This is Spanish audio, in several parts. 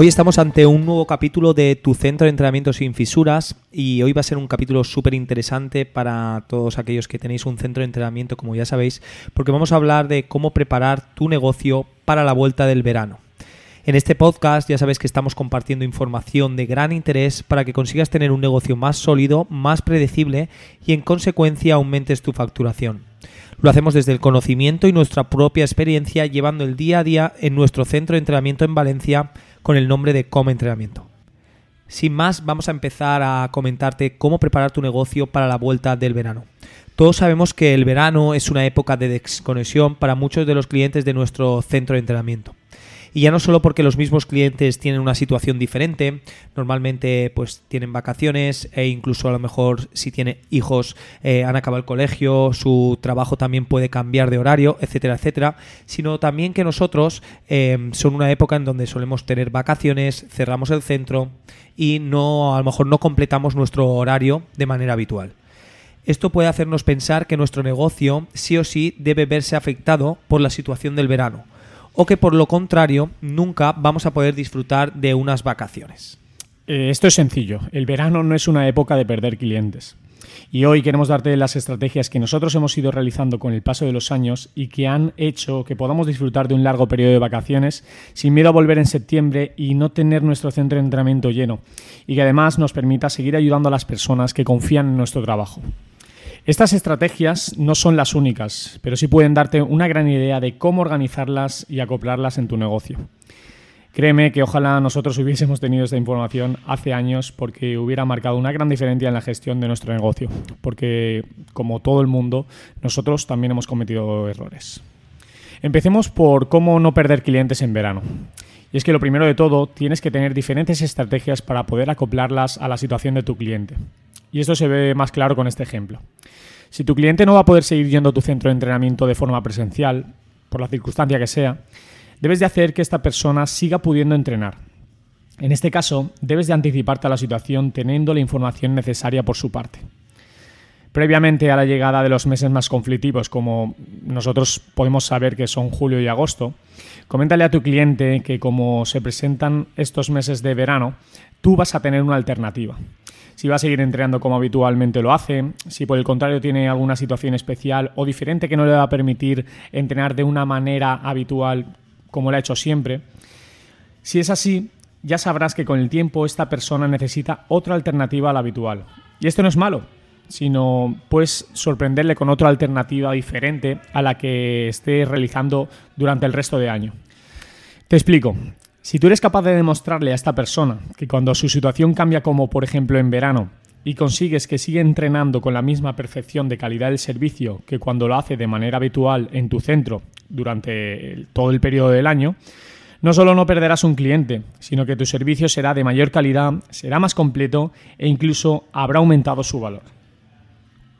Hoy estamos ante un nuevo capítulo de Tu Centro de Entrenamiento sin Fisuras y hoy va a ser un capítulo súper interesante para todos aquellos que tenéis un centro de entrenamiento, como ya sabéis, porque vamos a hablar de cómo preparar tu negocio para la vuelta del verano. En este podcast ya sabes que estamos compartiendo información de gran interés para que consigas tener un negocio más sólido, más predecible y en consecuencia aumentes tu facturación. Lo hacemos desde el conocimiento y nuestra propia experiencia llevando el día a día en nuestro centro de entrenamiento en Valencia con el nombre de Come Entrenamiento. Sin más, vamos a empezar a comentarte cómo preparar tu negocio para la vuelta del verano. Todos sabemos que el verano es una época de desconexión para muchos de los clientes de nuestro centro de entrenamiento y ya no solo porque los mismos clientes tienen una situación diferente, normalmente pues tienen vacaciones e incluso a lo mejor si tienen hijos eh, han acabado el colegio, su trabajo también puede cambiar de horario, etcétera, etcétera, sino también que nosotros eh, son una época en donde solemos tener vacaciones, cerramos el centro y no a lo mejor no completamos nuestro horario de manera habitual. Esto puede hacernos pensar que nuestro negocio sí o sí debe verse afectado por la situación del verano o que por lo contrario nunca vamos a poder disfrutar de unas vacaciones. Eh, esto es sencillo, el verano no es una época de perder clientes. Y hoy queremos darte las estrategias que nosotros hemos ido realizando con el paso de los años y que han hecho que podamos disfrutar de un largo periodo de vacaciones sin miedo a volver en septiembre y no tener nuestro centro de entrenamiento lleno. Y que además nos permita seguir ayudando a las personas que confían en nuestro trabajo. Estas estrategias no son las únicas, pero sí pueden darte una gran idea de cómo organizarlas y acoplarlas en tu negocio. Créeme que ojalá nosotros hubiésemos tenido esta información hace años porque hubiera marcado una gran diferencia en la gestión de nuestro negocio, porque como todo el mundo, nosotros también hemos cometido errores. Empecemos por cómo no perder clientes en verano. Y es que lo primero de todo, tienes que tener diferentes estrategias para poder acoplarlas a la situación de tu cliente. Y esto se ve más claro con este ejemplo. Si tu cliente no va a poder seguir yendo a tu centro de entrenamiento de forma presencial, por la circunstancia que sea, debes de hacer que esta persona siga pudiendo entrenar. En este caso, debes de anticiparte a la situación teniendo la información necesaria por su parte. Previamente a la llegada de los meses más conflictivos, como nosotros podemos saber que son julio y agosto, coméntale a tu cliente que como se presentan estos meses de verano, tú vas a tener una alternativa si va a seguir entrenando como habitualmente lo hace, si por el contrario tiene alguna situación especial o diferente que no le va a permitir entrenar de una manera habitual como lo ha hecho siempre. Si es así, ya sabrás que con el tiempo esta persona necesita otra alternativa a la habitual. Y esto no es malo, sino puedes sorprenderle con otra alternativa diferente a la que esté realizando durante el resto de año. Te explico. Si tú eres capaz de demostrarle a esta persona que cuando su situación cambia como por ejemplo en verano y consigues que siga entrenando con la misma perfección de calidad del servicio que cuando lo hace de manera habitual en tu centro durante todo el periodo del año, no solo no perderás un cliente, sino que tu servicio será de mayor calidad, será más completo e incluso habrá aumentado su valor.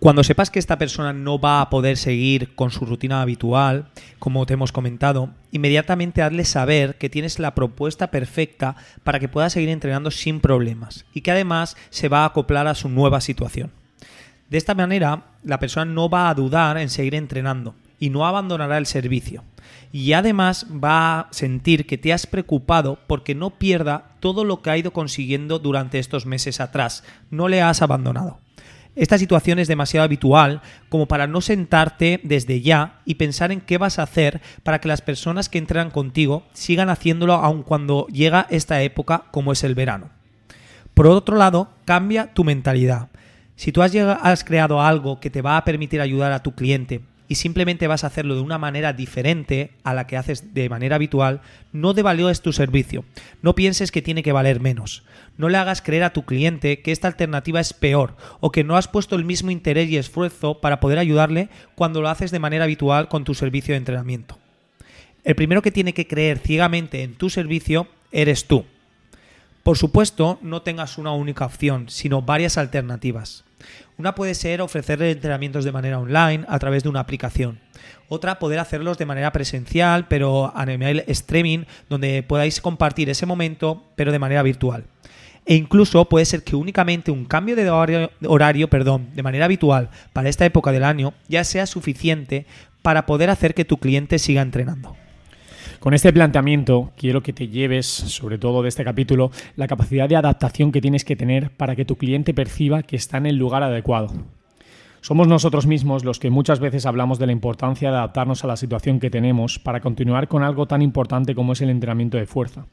Cuando sepas que esta persona no va a poder seguir con su rutina habitual, como te hemos comentado, inmediatamente hazle saber que tienes la propuesta perfecta para que pueda seguir entrenando sin problemas y que además se va a acoplar a su nueva situación. De esta manera, la persona no va a dudar en seguir entrenando y no abandonará el servicio. Y además va a sentir que te has preocupado porque no pierda todo lo que ha ido consiguiendo durante estos meses atrás. No le has abandonado. Esta situación es demasiado habitual como para no sentarte desde ya y pensar en qué vas a hacer para que las personas que entran contigo sigan haciéndolo aun cuando llega esta época como es el verano. Por otro lado, cambia tu mentalidad. Si tú has, has creado algo que te va a permitir ayudar a tu cliente y simplemente vas a hacerlo de una manera diferente a la que haces de manera habitual, no devalúes tu servicio. No pienses que tiene que valer menos. No le hagas creer a tu cliente que esta alternativa es peor o que no has puesto el mismo interés y esfuerzo para poder ayudarle cuando lo haces de manera habitual con tu servicio de entrenamiento. El primero que tiene que creer ciegamente en tu servicio eres tú. Por supuesto, no tengas una única opción, sino varias alternativas. Una puede ser ofrecer entrenamientos de manera online a través de una aplicación. Otra, poder hacerlos de manera presencial, pero a streaming, donde podáis compartir ese momento, pero de manera virtual. E incluso puede ser que únicamente un cambio de horario, horario perdón, de manera habitual para esta época del año ya sea suficiente para poder hacer que tu cliente siga entrenando. Con este planteamiento quiero que te lleves, sobre todo de este capítulo, la capacidad de adaptación que tienes que tener para que tu cliente perciba que está en el lugar adecuado. Somos nosotros mismos los que muchas veces hablamos de la importancia de adaptarnos a la situación que tenemos para continuar con algo tan importante como es el entrenamiento de fuerza.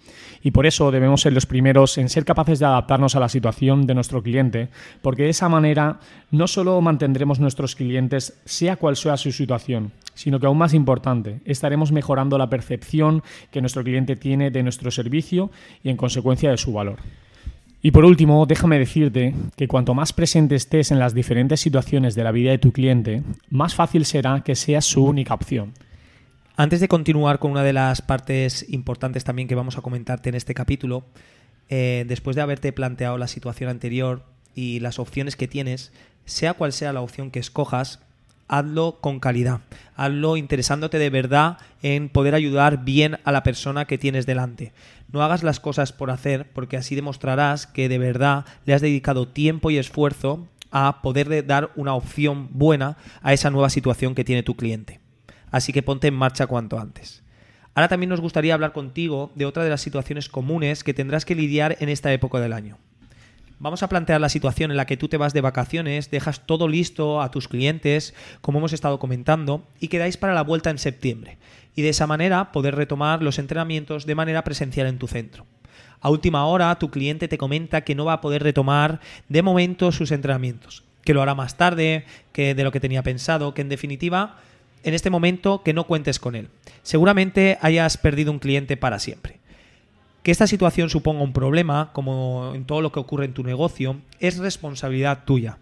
Y por eso debemos ser los primeros en ser capaces de adaptarnos a la situación de nuestro cliente, porque de esa manera no solo mantendremos nuestros clientes sea cual sea su situación, sino que aún más importante, estaremos mejorando la percepción que nuestro cliente tiene de nuestro servicio y en consecuencia de su valor. Y por último, déjame decirte que cuanto más presente estés en las diferentes situaciones de la vida de tu cliente, más fácil será que seas su única opción. Antes de continuar con una de las partes importantes también que vamos a comentarte en este capítulo, eh, después de haberte planteado la situación anterior y las opciones que tienes, sea cual sea la opción que escojas, hazlo con calidad, hazlo interesándote de verdad en poder ayudar bien a la persona que tienes delante. No hagas las cosas por hacer, porque así demostrarás que de verdad le has dedicado tiempo y esfuerzo a poder dar una opción buena a esa nueva situación que tiene tu cliente. Así que ponte en marcha cuanto antes. Ahora también nos gustaría hablar contigo de otra de las situaciones comunes que tendrás que lidiar en esta época del año. Vamos a plantear la situación en la que tú te vas de vacaciones, dejas todo listo a tus clientes, como hemos estado comentando, y quedáis para la vuelta en septiembre. Y de esa manera poder retomar los entrenamientos de manera presencial en tu centro. A última hora, tu cliente te comenta que no va a poder retomar de momento sus entrenamientos, que lo hará más tarde, que de lo que tenía pensado, que en definitiva, en este momento que no cuentes con él. Seguramente hayas perdido un cliente para siempre. Que esta situación suponga un problema, como en todo lo que ocurre en tu negocio, es responsabilidad tuya.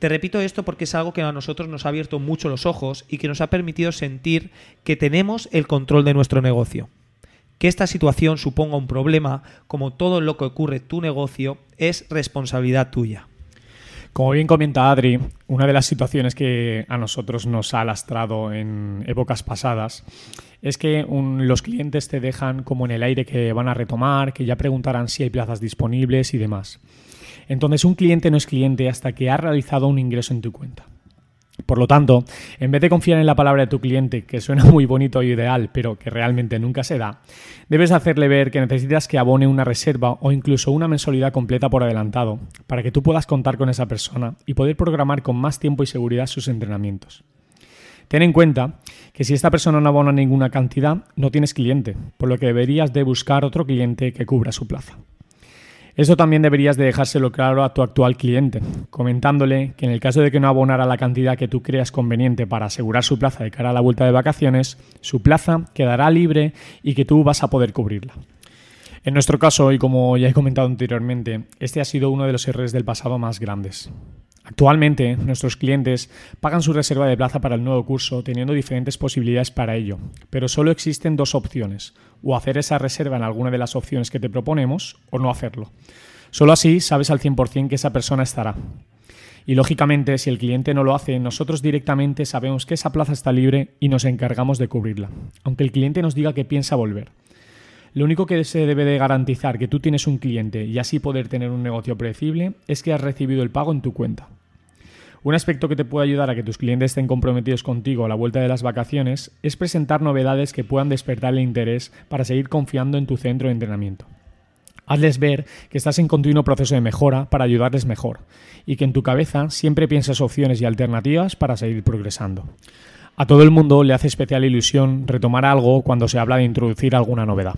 Te repito esto porque es algo que a nosotros nos ha abierto mucho los ojos y que nos ha permitido sentir que tenemos el control de nuestro negocio. Que esta situación suponga un problema, como todo lo que ocurre en tu negocio, es responsabilidad tuya. Como bien comenta Adri, una de las situaciones que a nosotros nos ha lastrado en épocas pasadas es que los clientes te dejan como en el aire que van a retomar, que ya preguntarán si hay plazas disponibles y demás. Entonces un cliente no es cliente hasta que ha realizado un ingreso en tu cuenta. Por lo tanto, en vez de confiar en la palabra de tu cliente, que suena muy bonito y ideal, pero que realmente nunca se da, debes hacerle ver que necesitas que abone una reserva o incluso una mensualidad completa por adelantado, para que tú puedas contar con esa persona y poder programar con más tiempo y seguridad sus entrenamientos. Ten en cuenta que si esta persona no abona ninguna cantidad, no tienes cliente, por lo que deberías de buscar otro cliente que cubra su plaza. Eso también deberías de dejárselo claro a tu actual cliente, comentándole que en el caso de que no abonara la cantidad que tú creas conveniente para asegurar su plaza de cara a la vuelta de vacaciones, su plaza quedará libre y que tú vas a poder cubrirla. En nuestro caso, y como ya he comentado anteriormente, este ha sido uno de los errores del pasado más grandes. Actualmente, nuestros clientes pagan su reserva de plaza para el nuevo curso teniendo diferentes posibilidades para ello, pero solo existen dos opciones, o hacer esa reserva en alguna de las opciones que te proponemos o no hacerlo. Solo así sabes al 100% que esa persona estará. Y lógicamente, si el cliente no lo hace, nosotros directamente sabemos que esa plaza está libre y nos encargamos de cubrirla, aunque el cliente nos diga que piensa volver. Lo único que se debe de garantizar que tú tienes un cliente y así poder tener un negocio predecible es que has recibido el pago en tu cuenta. Un aspecto que te puede ayudar a que tus clientes estén comprometidos contigo a la vuelta de las vacaciones es presentar novedades que puedan despertar el interés para seguir confiando en tu centro de entrenamiento. Hazles ver que estás en continuo proceso de mejora para ayudarles mejor y que en tu cabeza siempre piensas opciones y alternativas para seguir progresando. A todo el mundo le hace especial ilusión retomar algo cuando se habla de introducir alguna novedad.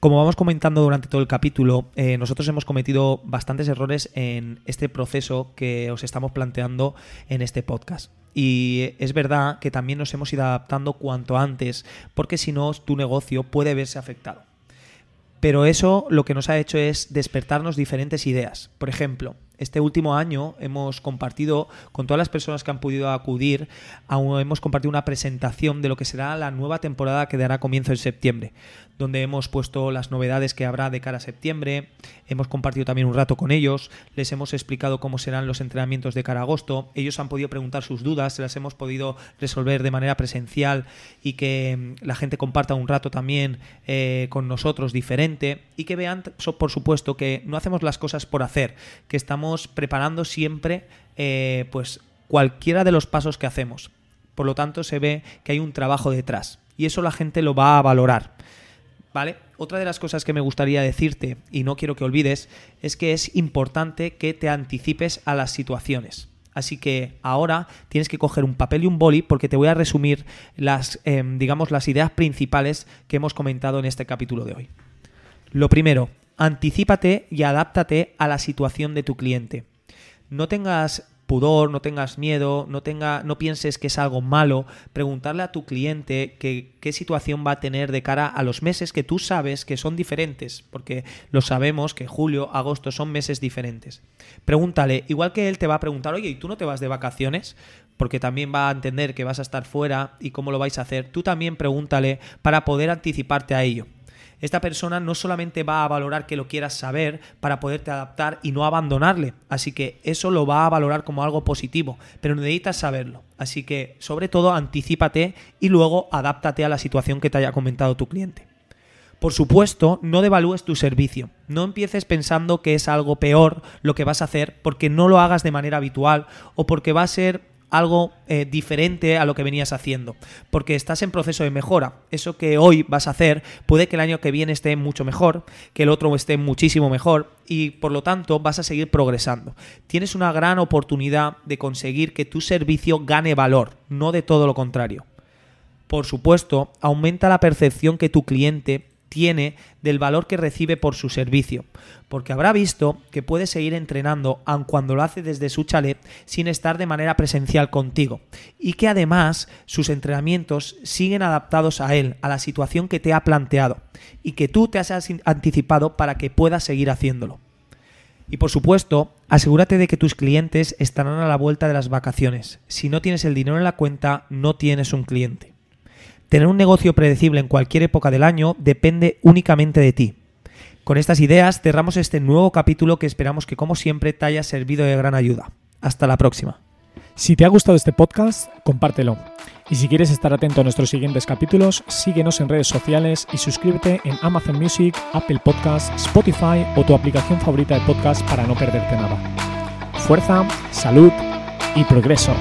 Como vamos comentando durante todo el capítulo, eh, nosotros hemos cometido bastantes errores en este proceso que os estamos planteando en este podcast. y es verdad que también nos hemos ido adaptando cuanto antes, porque si no, tu negocio puede verse afectado. Pero eso lo que nos ha hecho es despertarnos diferentes ideas. Por ejemplo, este último año hemos compartido con todas las personas que han podido acudir, hemos compartido una presentación de lo que será la nueva temporada que dará comienzo en septiembre, donde hemos puesto las novedades que habrá de cara a septiembre, hemos compartido también un rato con ellos, les hemos explicado cómo serán los entrenamientos de cara a agosto, ellos han podido preguntar sus dudas, se las hemos podido resolver de manera presencial y que mm, la gente comparta un rato también eh, con nosotros diferente y que vean, por supuesto, que no hacemos las cosas por hacer, que estamos preparando siempre eh, pues cualquiera de los pasos que hacemos. Por lo tanto, se ve que hay un trabajo detrás. Y eso la gente lo va a valorar. ¿Vale? Otra de las cosas que me gustaría decirte, y no quiero que olvides, es que es importante que te anticipes a las situaciones. Así que ahora tienes que coger un papel y un boli porque te voy a resumir las, em, digamos, las ideas principales que hemos comentado en este capítulo de hoy. Lo primero, Anticípate y adáptate a la situación de tu cliente. No tengas pudor, no tengas miedo, no, tenga, no pienses que es algo malo, preguntarle a tu cliente qué situación va a tener de cara a los meses que tú sabes que son diferentes, porque lo sabemos que julio, agosto son meses diferentes. Pregúntale, igual que él te va a preguntar, oye, ¿y tú no te vas de vacaciones? Porque también va a entender que vas a estar fuera y cómo lo vais a hacer. Tú también pregúntale para poder anticiparte a ello esta persona no solamente va a valorar que lo quieras saber para poderte adaptar y no abandonarle, así que eso lo va a valorar como algo positivo, pero necesitas saberlo. Así que, sobre todo, anticípate y luego adáptate a la situación que te haya comentado tu cliente. Por supuesto, no devalúes tu servicio. No empieces pensando que es algo peor lo que vas a hacer porque no lo hagas de manera habitual o porque va a ser algo eh, diferente a lo que venías haciendo, porque estás en proceso de mejora. Eso que hoy vas a hacer puede que el año que viene esté mucho mejor, que el otro esté muchísimo mejor y por lo tanto vas a seguir progresando. Tienes una gran oportunidad de conseguir que tu servicio gane valor, no de todo lo contrario. Por supuesto, aumenta la percepción que tu cliente tiene del valor que recibe por su servicio, porque habrá visto que puede seguir entrenando aun cuando lo hace desde su chalet sin estar de manera presencial contigo, y que además sus entrenamientos siguen adaptados a él, a la situación que te ha planteado, y que tú te has anticipado para que puedas seguir haciéndolo. Y por supuesto, asegúrate de que tus clientes estarán a la vuelta de las vacaciones. Si no tienes el dinero en la cuenta, no tienes un cliente. Tener un negocio predecible en cualquier época del año depende únicamente de ti. Con estas ideas cerramos este nuevo capítulo que esperamos que como siempre te haya servido de gran ayuda. Hasta la próxima. Si te ha gustado este podcast, compártelo. Y si quieres estar atento a nuestros siguientes capítulos, síguenos en redes sociales y suscríbete en Amazon Music, Apple Podcasts, Spotify o tu aplicación favorita de podcast para no perderte nada. Fuerza, salud y progreso.